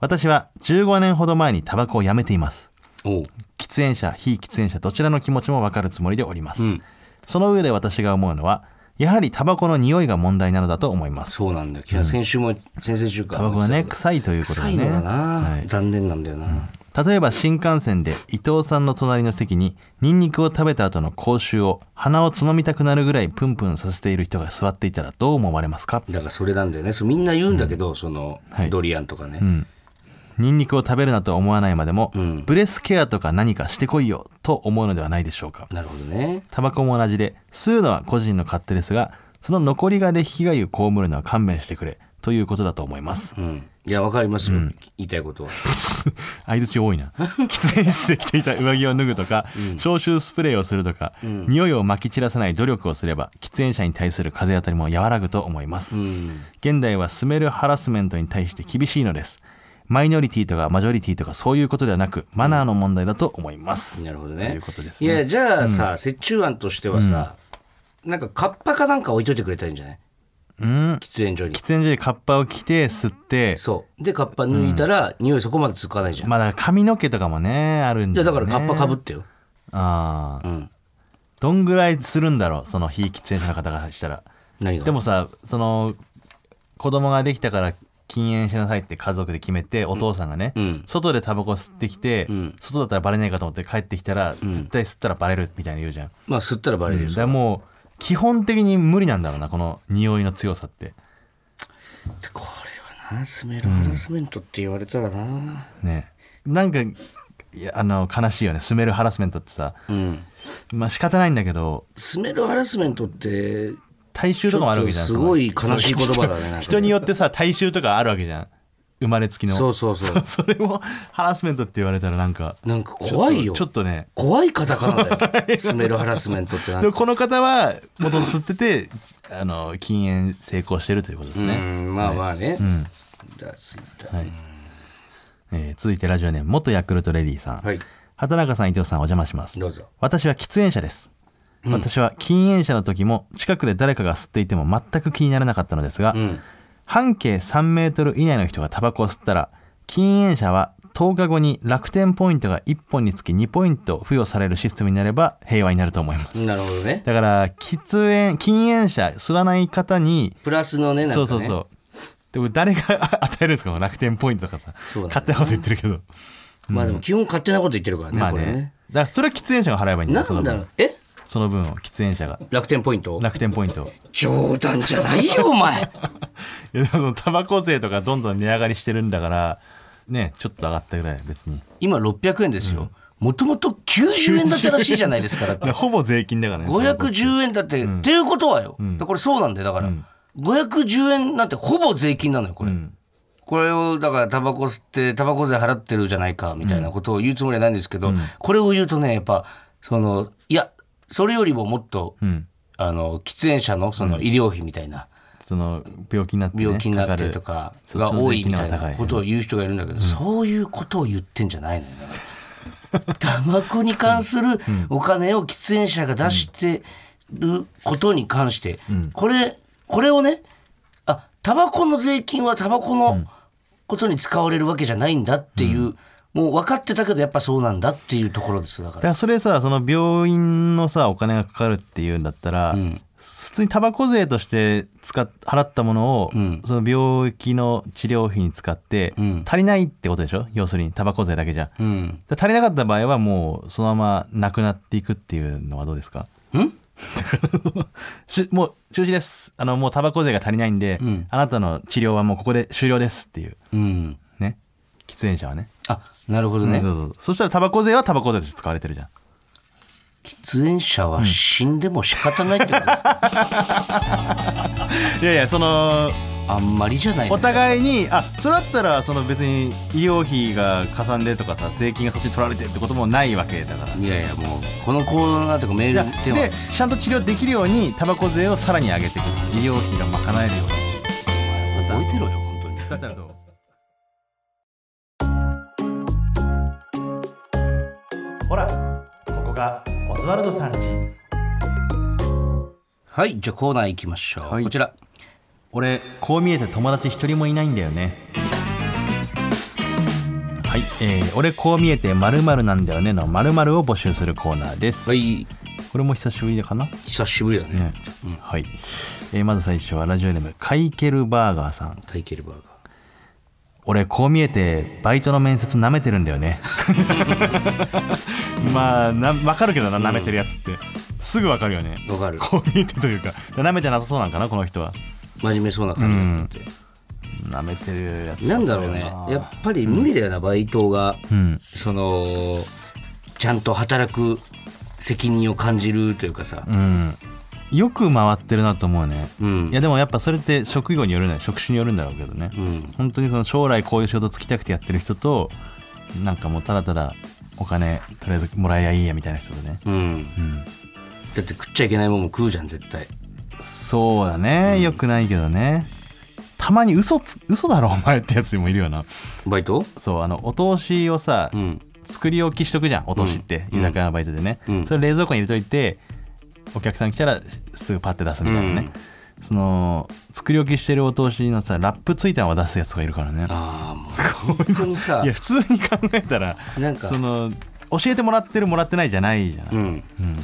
私は15年ほど前にタバコをやめています。喫煙者非喫煙者どちらの気持ちも分かるつもりでおります、うん。その上で私が思うのはやはりタバコの匂いが問題なのだと思います。そうなんだよ。先週も先々週かタバコがね臭いということでね。臭いのがな、はい。残念なんだよな、例えば新幹線で伊藤さんの隣の席にニンニクを食べた後の口臭を鼻をつまみたくなるぐらいプンプンさせている人が座っていたらどう思われますか？だからそれなんだよね。そうみんな言うんだけど、その、はい。ドリアンとかね、うんニンニクを食べるなと思わないまでも、うん。ブレスケアとか何かしてこいよと思うのではないでしょうか。なるほどね。タバコも同じで吸うのは個人の勝手ですがその残りがで被害を被るのは勘弁してくれということだと思います。うん。いやわかりますよ、言いたいことは。*laughs* 相槌多いな。*laughs* 喫煙室で着ていた上着を脱ぐとか、消臭スプレーをするとか、匂いを撒き散らさない努力をすれば喫煙者に対する風当たりも和らぐと思います、うん。現代はスメルハラスメントに対して厳しいのですマイノリティとかマジョリティとかそういうことではなくマナーの問題だと思います、なるほどね。ということですいねやじゃあさ折衷案としてはさ、なんかカッパかなんか置いといてくれたらいいんじゃない？うん。喫煙所に。喫煙所でカッパを着て吸って。そう。でカッパ脱いだら、匂いそこまでつかないじゃん、まあだから髪の毛とかもねあるんいだだからカッパかぶってよ、ああ、うん、どんぐらいするんだろうその非喫煙者の方がしたら。でもさその子供ができたから禁煙しなさいって家族で決めてお父さんがね、うん。外でタバコ吸ってきて、ん。外だったらバレないかと思って帰ってきたら、絶対吸ったらバレるみたいな言うじゃん、まあ吸ったらバレるよ、だからもう基本的に無理なんだろうなこの匂いの強さって。これはなスメルハラスメントって言われたらな、ね。なんかいやあの悲しいよね。スメルハラスメントってさ。うん。まあ仕方ないんだけど。スメルハラスメントって大衆とかもあるわけじゃんすごい悲しい言葉だね *laughs* 人によってさ大衆とかあるわけじゃん。生まれつきの。そうそうそう。*laughs* それもハラスメントって言われたらなんかなんか怖いよ。ちょっとね。怖いカタカナだよ。スメルハラスメントってこの方は元々吸っててあの禁煙成功してるということですうね、んまあまあね、ん。じゃあツイッター。はい。えー続いてラジオネーム元ヤクルトレディさん、はい。畑中さん伊藤さんお邪魔します。どうぞ。私は喫煙者です、私は禁煙者の時も近くで誰かが吸っていても全く気にならなかったのですが、うん。半径3メートル以内の人がタバコを吸ったら禁煙者は10日後に楽天ポイントが1本につき2ポイント付与されるシステムになれば平和になると思います。なるほどね。だから喫煙禁煙者吸わない方にプラスのねね。そうそうそう。でも誰が与えるんですか？楽天ポイントとかさ、ね。勝手なこと言ってるけど。まあでも基本勝手なこと言ってるからね、まあね。これね。だからそれは喫煙者が払えばいいんだなんだろう。え？その分を喫煙者が。楽天ポイント楽天ポイントを。冗談じゃないよお前。*laughs* いやでもそのタバコ税とかどんどん値上がりしてるんだからねちょっと上がったぐらい別に。今600円ですよ。もともと90円だったらしいじゃないですから。で *laughs* ほぼ税金だからね。510円だって、っていうことはよ、これそうなんだよだから、510円なんてほぼ税金なのよこれ、これをだからタバコ吸ってタバコ税払ってるじゃないかみたいなことを言うつもりはないんですけど、これを言うとねやっぱそのそれよりももっと、ん。あの喫煙者のその医療費みたいな、その病気になって、ね、病気になってとかが多いみたいなことをを言う人がいるんだけど、そういうことを言ってんじゃないのよ。ね。タバコに関するお金を喫煙者が出してることに関して、これこれをねあタバコの税金はタバコのことに使われるわけじゃないんだっていう、もう分かってたけどやっぱそうなんだっていうところですよだから。だからそれさその病院のさお金がかかるっていうんだったら、ん。普通にタバコ税として使っ払ったものを、ん。その病気の治療費に使って、ん。足りないってことでしょ？要するにタバコ税だけじゃ、うん、足りなかった場合はもうそのままなくなっていくっていうのはどうですか？ん？し *laughs* もう中止です。あのもうタバコ税が足りないんで、ん。あなたの治療はもうここで終了ですっていう。うん、ね喫煙者はね。あなるほどね、そうそう。そしたらタバコ税はタバコ税として使われてるじゃん。喫煙者は死んでも仕方ないってことですか、*laughs* いやいやそのあんまりじゃないおですか。互いにあそれだったらその別に医療費がかさんでとかさ税金がそっちに取られてってこともないわけだから。いやいやもうこのコーナーとかメいやールでは。でちゃんと治療できるようにタバコ税をさらに上げていく医療費が賄えるように。覚えてろよ本当に。だったらどう？ほらここがオズワルドさんちはいじゃあコーナー行きましょう、はい。こちら。俺こう見えて友達一人もいないんだよね。はい、えー、俺こう見えて〇〇なんだよねの〇〇を募集するコーナーです、はい。これも久しぶりかな？久しぶりだね。ね、はい、えーまず最初はラジオネームカイケルバーガーさん。カイケルバーガー。俺こう見えてバイトの面接舐めてるんだよね *laughs* まあな分かるけどな舐めてるやつって、すぐ分かるよね。わかる。こう見えてというか。舐めてなさそうなんかなこの人は。真面目そうな感じだって、舐めてるやつな。んだろうね。やっぱり無理だよな、バイトが、うん。そのちゃんと働く責任を感じるというかさ、うん。よく回ってるなと思うね、うん。いやでもやっぱそれって職業によるね職種によるんだろうけどね、うん。本当にその将来こういう仕事つきたくてやってる人となんかもうただただお金とりあえずもらえりゃいいやみたいな人とね、うん。うん、だって食っちゃいけないもんも食うじゃん絶対。そうだね、よくないけどね。たまに嘘つ嘘だろお前ってやつもいるよな。バイト？そうあのお通しをさ、うん。作り置きしとくじゃんお通しって、居酒屋のバイトでね、うん。それ冷蔵庫に入れといてお客さん来たらすぐパッて出すみたいなね、その作り置きしてるお通しのさラップついたまま出すやつがいるからね。ああもう。*laughs* 本当にさ。いや普通に考えたらなんか。その教えてもらってるもらってないじゃないじゃん、うん。うん。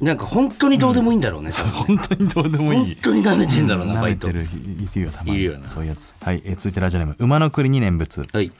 なんか本当にどうでもいいんだろうね、多分本当にどうでもいい。本当に舐めてんだろうな、バイト。舐めてるいるよたまに。いるよな。そういうやつ。はい、えー続いてラジオネーム。馬の栗に念仏。はい。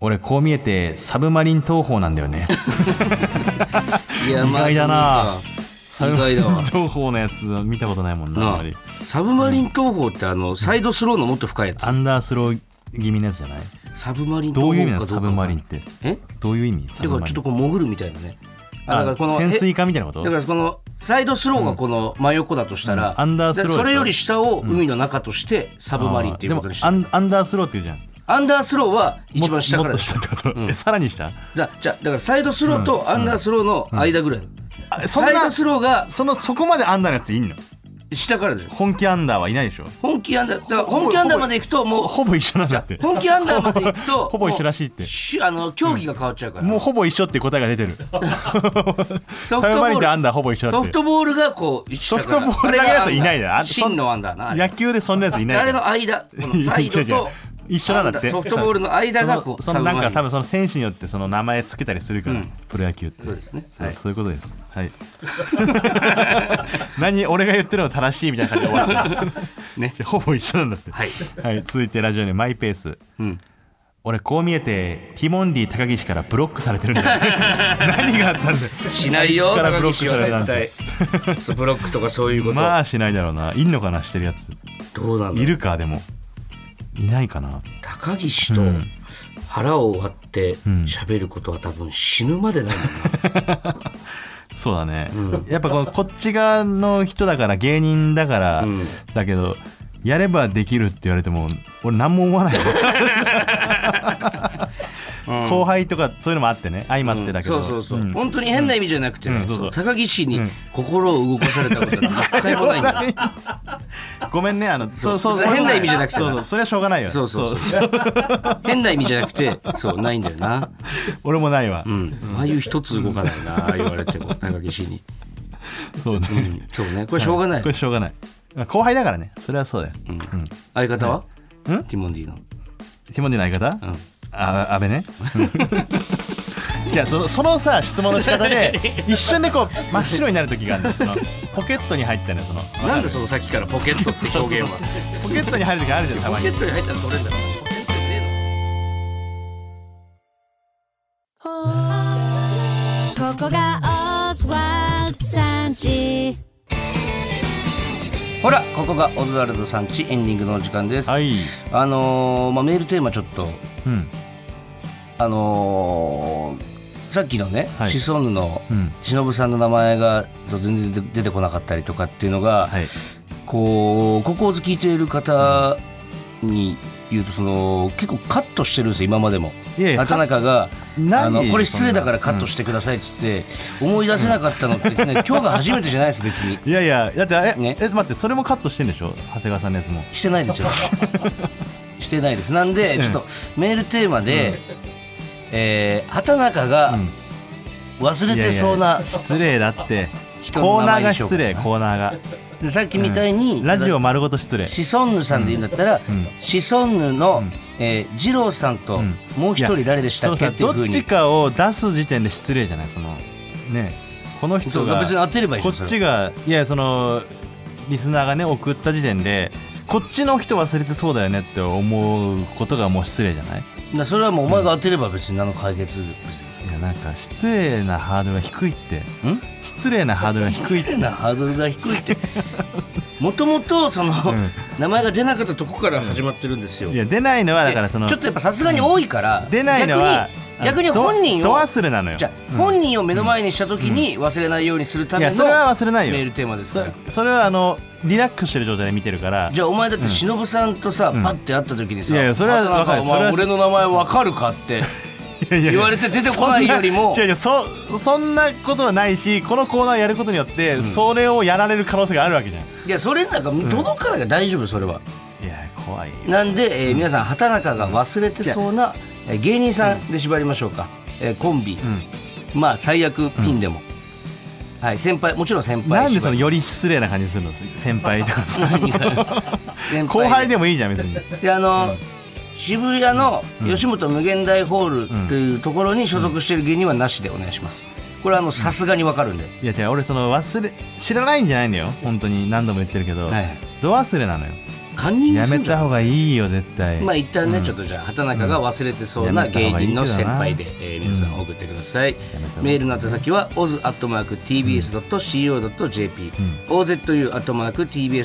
俺こう見えてサブマリン投法なんだよね。*laughs* いや意外だな。そうか意外だわ。投法のやつ見たことないもんななあ。あんまり。サブマリン投法ってあのサイドスローのもっと深いやつ。アンダースロー気味のやつじゃない？サブマリンどういう意味なのサブマリンって？え？どういう意味？サだからちょっとこう潜るみたいなね。あだからこの潜水へ艦みたいなこと？だからこのサイドスローがこの真横だとしたら、うん。アンダースローそれより下を海の中としてサブマリンっていうことにして。あーでもアンアンダースローっていうじゃん。アンダースローは一番下からもっと下ってこと、えさらに下？だじゃあだからサイドスローとアンダースローの間ぐらい、あそんなサイドスローがそのそこまでアンダーのやついんの？下からでしょ。本気アンダーはいないでしょ。本気アンダーだから本気アンダーまで行くともうほぼ一緒なんだって。本気アンダーまで行くと *laughs* ほぼ一緒らしいって。もうしあの競技が変わっちゃうから、もうほぼ一緒って答えが出てる。*laughs* ソサブマリンとアンダーほぼ一緒だソフってトボールがこうソフトボールだけのやついないだろあ真のアンダーな野球でそんなやついないあれの間このサイドと *laughs* 一緒なんだって。ソフトボールの間がこうそのなんか多分分その選手によってその名前つけたりするから、プロ野球って。そうですね。はい、そういうことです。はい。*laughs* 何俺が言ってるの正しいみたいな感じで終わってる。*laughs* ね。*laughs* ほぼ一緒なんだって。はい。はい、続いてラジオネームマイペース。うん。俺こう見えてティモンディ高岸からブロックされてるんだよ。何があったんだよ。しないよからブロックされたん絶て対そうブロックとかそういうこと、まあしないだろうな。いんのかなしてるやつ。どうなんだいるかでもいないかな。高岸と腹を割って喋ることは多分死ぬまでないもんな、*laughs* そうだね、やっぱこのこっち側の人だから芸人だから、ん。だけどやればできるって言われても俺何も思わないよ *laughs* 後輩とかそういうのもあってね。相まってだけど、そうそうそう、ん。本当に変な意味じゃなくてね、うん。そうそう。高岸に心を動かされたことは *laughs* 一回もないんだ。よ *laughs* ごめんね。あのそう。そう変な意味じゃなくて。そうそう。それはしょうがないよそうそうそう。変な意味じゃなくてそうないんだよな。*laughs* 俺もないわ、うん。ああいう一つ動かないな言われても高岸に、そうね、うん、そうね。これしょうがない、これしょうがない。後輩だからね。それはそうだよ、うん。相方は、うん？ティモンディの。ティモンディの相方、うんあ安倍ね。じゃあそのそのさ質問の仕方で *laughs* 一瞬でこう真っ白になる時があるんだよ。そのポケットに入ったねその。なんでそのさっきからポケットって表現は。ポケットに入る時あるじゃんたまに。ポケットに入ったら取れんだろ。ポケットにねここがオズワルドさんちほらここがオズワルドさんちエンディングのお時間です、はい。あのーまあ、メールテーマちょっとうん。あのーさっきのね、はい。シソンヌのうん。忍さんの名前がそう全然出出てこなかったりとかっていうのが、はい。こうここを聞いている方に言うとその結構カットしてるんですよ今までも。いやいや畑中があのこれ失礼だからカットしてくださいっつって、思い出せなかったのって、*laughs* ね、今日が初めてじゃないです別に。いやいやだってえ、ね。え待ってそれもカットしてんでしょ？長谷川さんのやつも。してないですよ。*laughs* してないです。なんでうん。ちょっとメールテーマで、えー畑中がうん。忘れてそうな失礼だって。コーナーが失礼コーナーがでさっきみたいに、ラジオ丸ごと失礼。シソンヌさんで言うんだったら、うん。シソンヌの、ん。えー、二郎さんと、うん。もう一人誰でしたっけっていうふうに。どっちかを出す時点で失礼じゃない？そのねこのそ人がう別に当てればいいこっちがいやそのリスナーがね送った時点でこっちの人忘れてそうだよねって思うことがもう失礼じゃない？だそれはもうお前が当てれば別に何の解決いやなんか失礼なハードルが低いって。ん？失礼なハードルが低いって。変なハードルが低いって。もともとその、ん。名前が出なかったとこから始まってるんですよ、いや出ないのはだからそのちょっとやっぱさすがに多いから、出ないのは逆に逆にあ本人を忘れなのよ。じゃあ本人を目の前にした時に忘れないようにするためのそれは忘れないよ。メールテーマですから。そそれはあのリラックスしてる状態で見てるから。じゃあお前だって忍さんとさ、パッて会った時にさ「いやいやそれは俺の名前わかるか?」って言われて出てこないよりも。そんな違う違うそそんなことはないしこのコーナーやることによって、それをやられる可能性があるわけじゃん。いやそれなんか届かないから大丈夫それは。いや怖いなんで、えー皆さん畑中が忘れてそうな、えー芸人さんで縛りましょうか、えーコンビ、まあ最悪ピンでも、はい先輩もちろん先輩なんでそのより失礼な感じするの？先輩とか *laughs* 輩。後輩でもいいじゃん別に。であの、渋谷の吉本無限大ホールっていうところに所属している芸人はなしでお願いします。これはあのさすがにわかるんで、いや違う俺その忘れ知らないんじゃないのよ。本当に何度も言ってるけど、はい。ど忘れなのよカンニングやめた方がいいよ絶対。まあ一旦ね、ちょっとじゃあ畑中が忘れてそうな芸人の先輩で、えー皆さん送ってください、メールの宛先は oz.tbs.co.jp、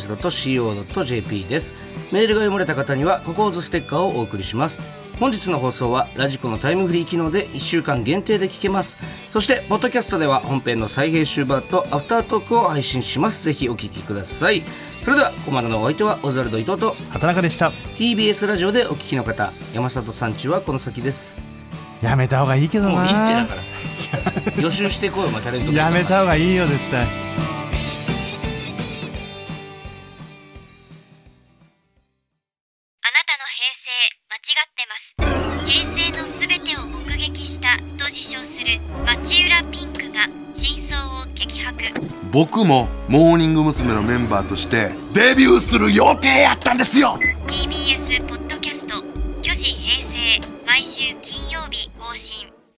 ozu.tbs.co.jp です。メールが読まれた方にはココーズステッカーをお送りします。本日の放送はラジコのタイムフリー機能で1週間限定で聞けます。そしてポッドキャストでは本編の再編集版とアフタートークを配信します。ぜひお聞きくださいそれではここまでのお相手はオズワルド伊藤と畑中でした。TBS ラジオでお聞きの方山里さんちはこの先です。やめた方がいいけどもういいってだなから。予習してこいお前タレントやめた方がいいよ絶対僕もモーニング娘。のメンバーとしてデビューする予定やったんですよ TBS ポッドキャスト「巨子平成」毎週